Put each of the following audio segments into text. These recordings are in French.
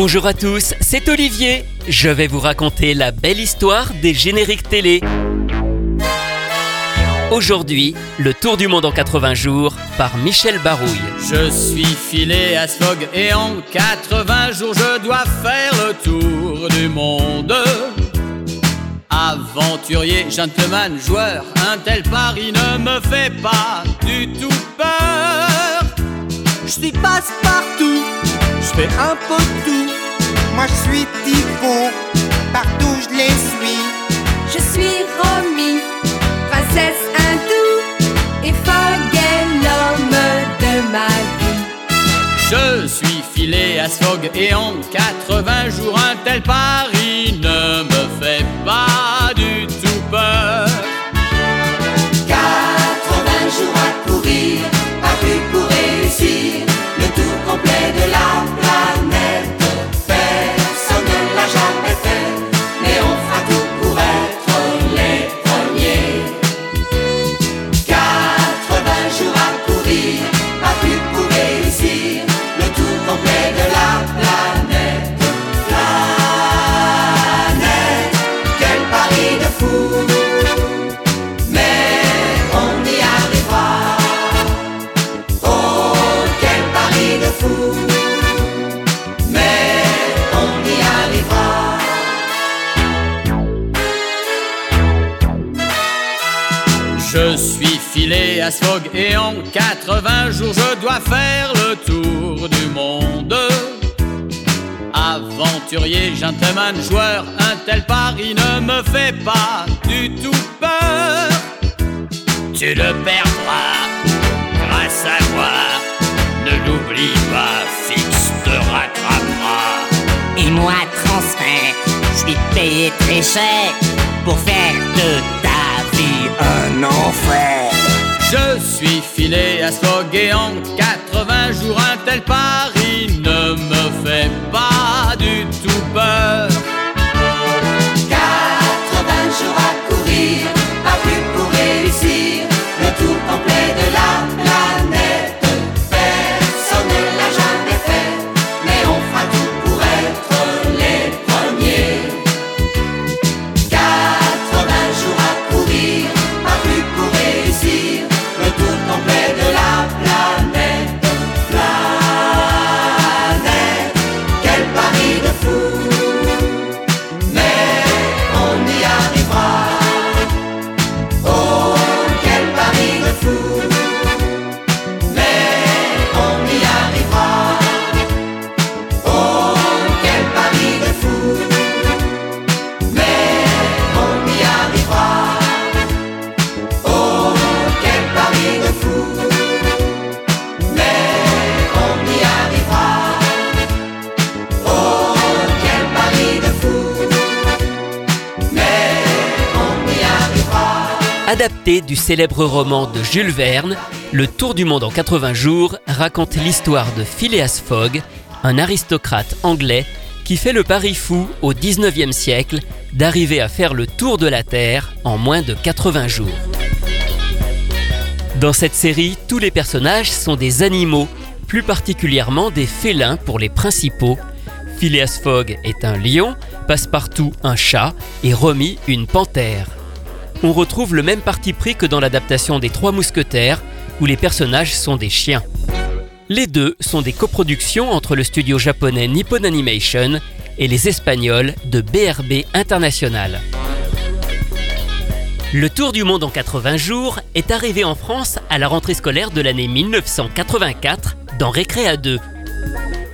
Bonjour à tous, c'est Olivier. Je vais vous raconter la belle histoire des génériques télé. Aujourd'hui, le tour du monde en 80 jours par Michel Barouille. Je suis filé à Sfog et en 80 jours je dois faire le tour du monde. Aventurier, gentleman, joueur, un tel pari ne me fait pas du tout peur. Je suis passe-partout, je fais un peu tout. Moi je suis Thibaut, partout je les suis. Je suis Romy, princesse hindoue, et Fogg est l'homme de ma vie. Je suis filé à Sfog et en 80 jours un tel pari et en 80 jours je dois faire le tour du monde. Aventurier, gentleman, joueur, un tel pari ne me fait pas du tout peur. Tu le perdras grâce à moi. Ne l'oublie pas, Fix te rattrapera. Et moi, transfert, je suis payé très cher pour faire de ta vie un enfer. Je suis filé à Sfog et en 80 jours un tel pari ne me fait pas du tout peur. Du célèbre roman de Jules Verne, Le Tour du monde en 80 jours raconte l'histoire de Phileas Fogg, un aristocrate anglais qui fait le pari fou au 19e siècle d'arriver à faire le tour de la Terre en moins de 80 jours. Dans cette série, tous les personnages sont des animaux, plus particulièrement des félins pour les principaux. Phileas Fogg est un lion, Passepartout un chat et Romy une panthère. On retrouve le même parti pris que dans l'adaptation des Trois Mousquetaires, où les personnages sont des chiens. Les deux sont des coproductions entre le studio japonais Nippon Animation et les Espagnols de BRB International. Le Tour du monde en 80 jours est arrivé en France à la rentrée scolaire de l'année 1984 dans Récréa 2.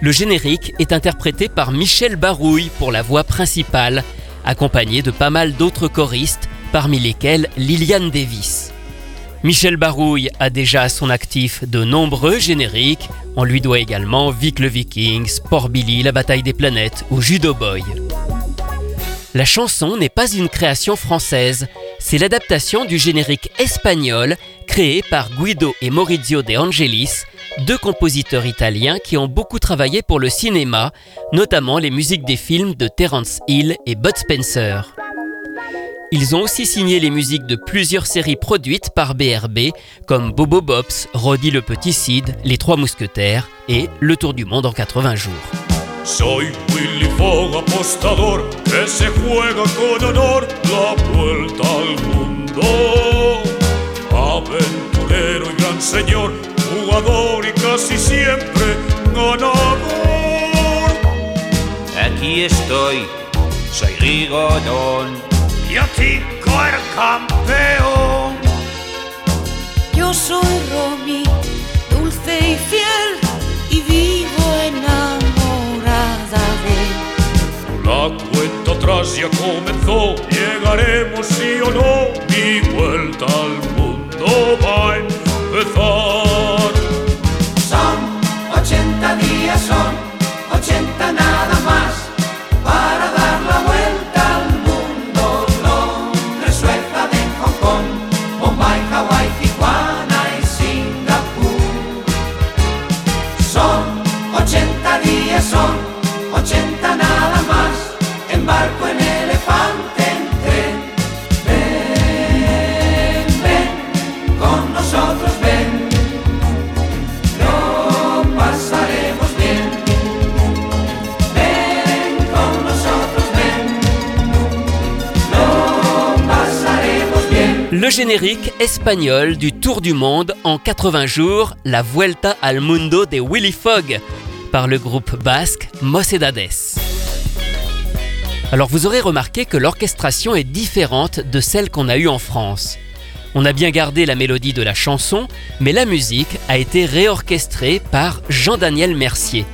Le générique est interprété par Michel Barouille pour la voix principale, accompagné de pas mal d'autres choristes, parmi lesquels Liliane Davis. Michel Barouille a déjà à son actif de nombreux génériques. On lui doit également Vic le Viking, Sport Billy, La bataille des planètes ou Judo Boy. La chanson n'est pas une création française, c'est l'adaptation du générique espagnol créé par Guido et Maurizio De Angelis, deux compositeurs italiens qui ont beaucoup travaillé pour le cinéma, notamment les musiques des films de Terence Hill et Bud Spencer. Ils ont aussi signé les musiques de plusieurs séries produites par BRB, comme Bobo Bops, Roddy le Petit Cid, Les Trois Mousquetaires et Le Tour du Monde en 80 jours. Soy Willy Fogg, apostador, que se juega con honor la vuelta al mundo. Aventurero y gran señor, jugador y casi siempre ganador. Aquí estoy, soy Rigodón. Yo tico el campeón. Yo soy Romy, dulce y fiel, y vivo enamorada de él. La cuenta atrás ya comenzó, llegaremos sí o no, mi vuelta al mundo va a empezar. Son 80 días, son 80 nada générique espagnol du Tour du Monde en 80 jours, la Vuelta al Mundo de Willy Fogg, par le groupe basque Mocedades. Alors vous aurez remarqué que l'orchestration est différente de celle qu'on a eue en France. On a bien gardé la mélodie de la chanson, mais la musique a été réorchestrée par Jean-Daniel Mercier.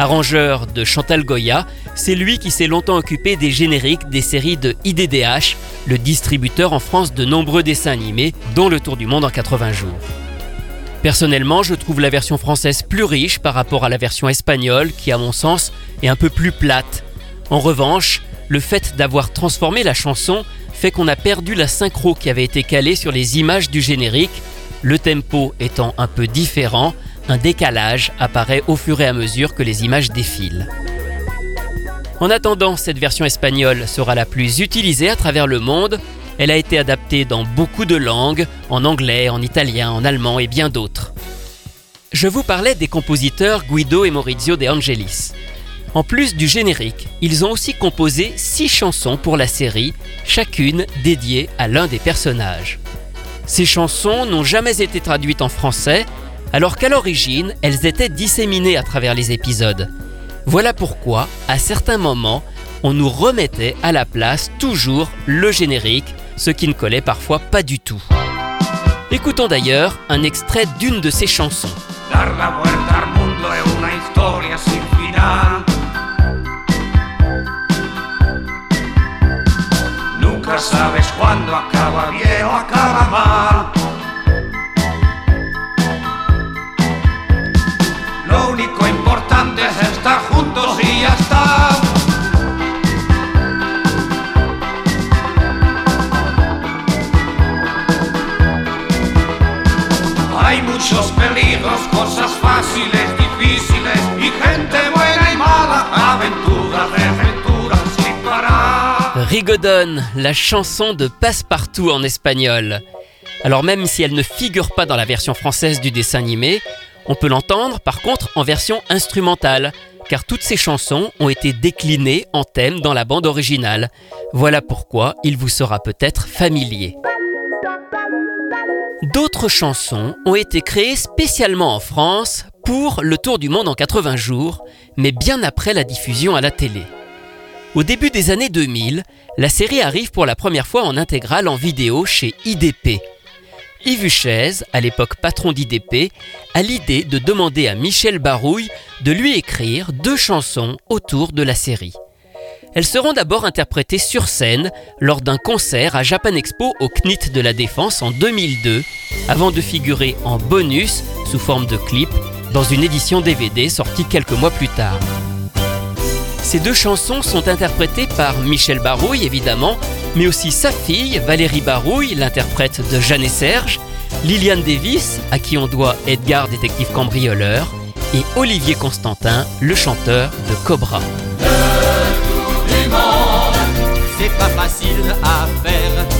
Arrangeur de Chantal Goya, c'est lui qui s'est longtemps occupé des génériques des séries de IDDH, le distributeur en France de nombreux dessins animés, dont Le Tour du Monde en 80 jours. Personnellement, je trouve la version française plus riche par rapport à la version espagnole, qui à mon sens est un peu plus plate. En revanche, le fait d'avoir transformé la chanson fait qu'on a perdu la synchro qui avait été calée sur les images du générique, le tempo étant un peu différent, un décalage apparaît au fur et à mesure que les images défilent. En attendant, cette version espagnole sera la plus utilisée à travers le monde. Elle a été adaptée dans beaucoup de langues, en anglais, en italien, en allemand et bien d'autres. Je vous parlais des compositeurs Guido et Maurizio De Angelis. En plus du générique, ils ont aussi composé six chansons pour la série, chacune dédiée à l'un des personnages. Ces chansons n'ont jamais été traduites en français, alors qu'à l'origine, elles étaient disséminées à travers les épisodes. Voilà pourquoi, à certains moments, on nous remettait à la place toujours le générique, ce qui ne collait parfois pas du tout. Écoutons d'ailleurs un extrait d'une de ces chansons. La chanson de Passepartout en espagnol. Alors même si elle ne figure pas dans la version française du dessin animé, on peut l'entendre par contre en version instrumentale, car toutes ces chansons ont été déclinées en thème dans la bande originale. Voilà pourquoi il vous sera peut-être familier. D'autres chansons ont été créées spécialement en France pour le Tour du Monde en 80 jours, mais bien après la diffusion à la télé. Au début des années 2000, la série arrive pour la première fois en intégrale en vidéo chez IDP. Yves Huchez, à l'époque patron d'IDP, a l'idée de demander à Michel Barouille de lui écrire deux chansons autour de la série. Elles seront d'abord interprétées sur scène lors d'un concert à Japan Expo au CNIT de la Défense en 2002, avant de figurer en bonus sous forme de clip dans une édition DVD sortie quelques mois plus tard. Ces deux chansons sont interprétées par Michel Barouille évidemment, mais aussi sa fille Valérie Barouille, l'interprète de Jeanne et Serge, Liliane Davis, à qui on doit Edgar détective cambrioleur, et Olivier Constantin, le chanteur de Cobra. Faire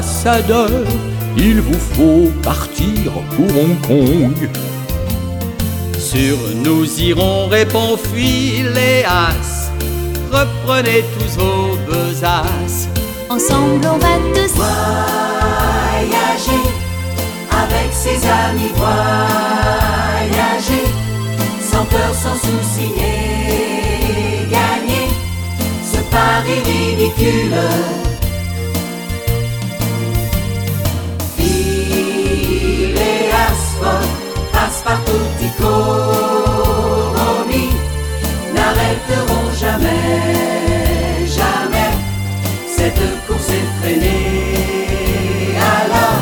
dit l'ambassadeur, il vous faut partir pour Hong Kong. Sur nous irons, répond Phileas. Reprenez tous vos besaces. Ensemble, on va tous Voyager avec ses amis, voyager sans peur, sans souci et gagner ce pari ridicule. Fogg, Passepartout, Tico, Romy n'arrêteront jamais, jamais cette course effrénée. Alors,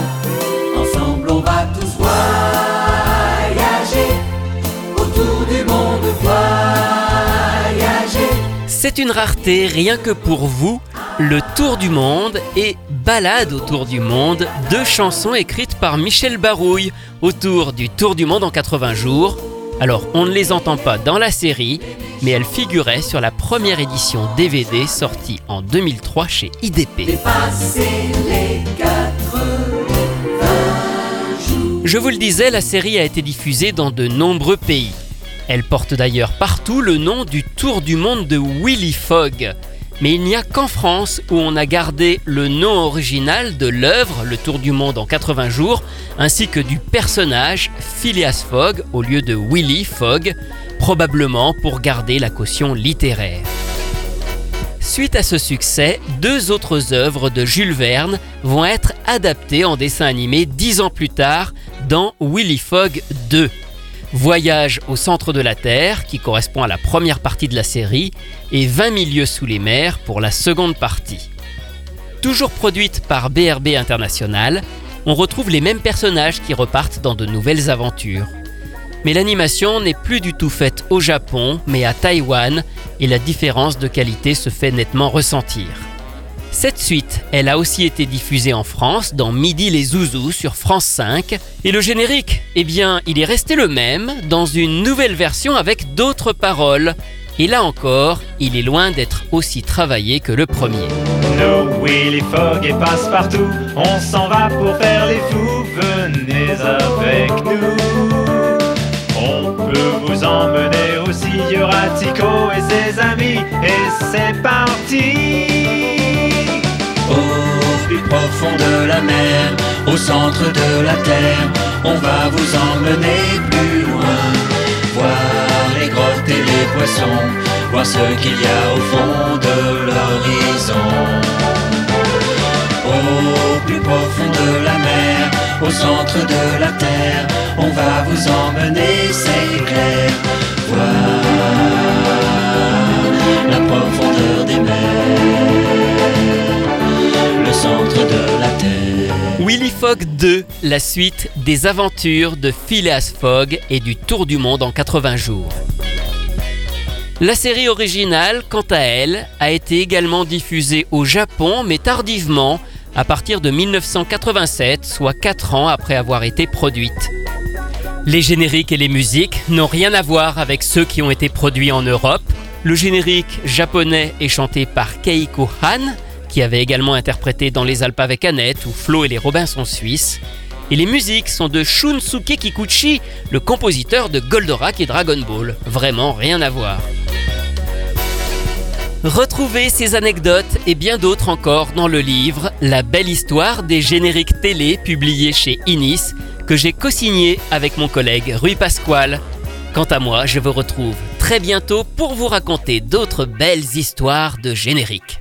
ensemble on va tous voyager autour du monde, voyager. C'est une rareté rien que pour vous, le Tour du Monde et Balade autour du monde, deux chansons écrites par Michel Barouille autour du Tour du Monde en 80 jours. Alors on ne les entend pas dans la série, mais elles figuraient sur la première édition DVD sortie en 2003 chez IDP. Dépasser les 80 jours. Je vous le disais, la série a été diffusée dans de nombreux pays. Elle porte d'ailleurs partout le nom du Tour du monde de Willy Fogg. Mais il n'y a qu'en France où on a gardé le nom original de l'œuvre, le Tour du monde en 80 jours, ainsi que du personnage Phileas Fogg au lieu de Willy Fogg, probablement pour garder la caution littéraire. Suite à ce succès, deux autres œuvres de Jules Verne vont être adaptées en dessin animé dix ans plus tard dans Willy Fogg 2. Voyage au centre de la Terre, qui correspond à la première partie de la série, et 20 milieux sous les mers pour la seconde partie. Toujours produite par BRB International, on retrouve les mêmes personnages qui repartent dans de nouvelles aventures. Mais l'animation n'est plus du tout faite au Japon, mais à Taïwan, et la différence de qualité se fait nettement ressentir. Cette suite, elle a aussi été diffusée en France dans Midi les Zouzous sur France 5. Et le générique, eh bien, il est resté le même dans une nouvelle version avec d'autres paroles. Et là encore, il est loin d'être aussi travaillé que le premier. Willy et Passepartout, on s'en va pour faire les fous, venez avec nous. On peut vous emmener aussi, et ses amis, et c'est parti plus profond de la mer, au centre de la terre, on va vous emmener plus loin. Voir les grottes et les poissons, voir ce qu'il y a au fond de l'horizon. Au plus profond de la mer, au centre de la terre, on va vous emmener, c'est clair. Voir la profondeur Willy Fogg 2, la suite des aventures de Phileas Fogg et du Tour du monde en 80 jours. La série originale, quant à elle, a été également diffusée au Japon, mais tardivement, à partir de 1987, soit 4 ans après avoir été produite. Les génériques et les musiques n'ont rien à voir avec ceux qui ont été produits en Europe. Le générique japonais est chanté par Keiko Han, qui avait également interprété Dans les Alpes avec Annette ou Flo et les Robinson suisses. Et les musiques sont de Shunsuke Kikuchi, le compositeur de Goldorak et Dragon Ball. Vraiment rien à voir. Retrouvez ces anecdotes et bien d'autres encore dans le livre La belle histoire des génériques télé publié chez Inis que j'ai co-signé avec mon collègue Rui Pasquale. Quant à moi, je vous retrouve très bientôt pour vous raconter d'autres belles histoires de génériques.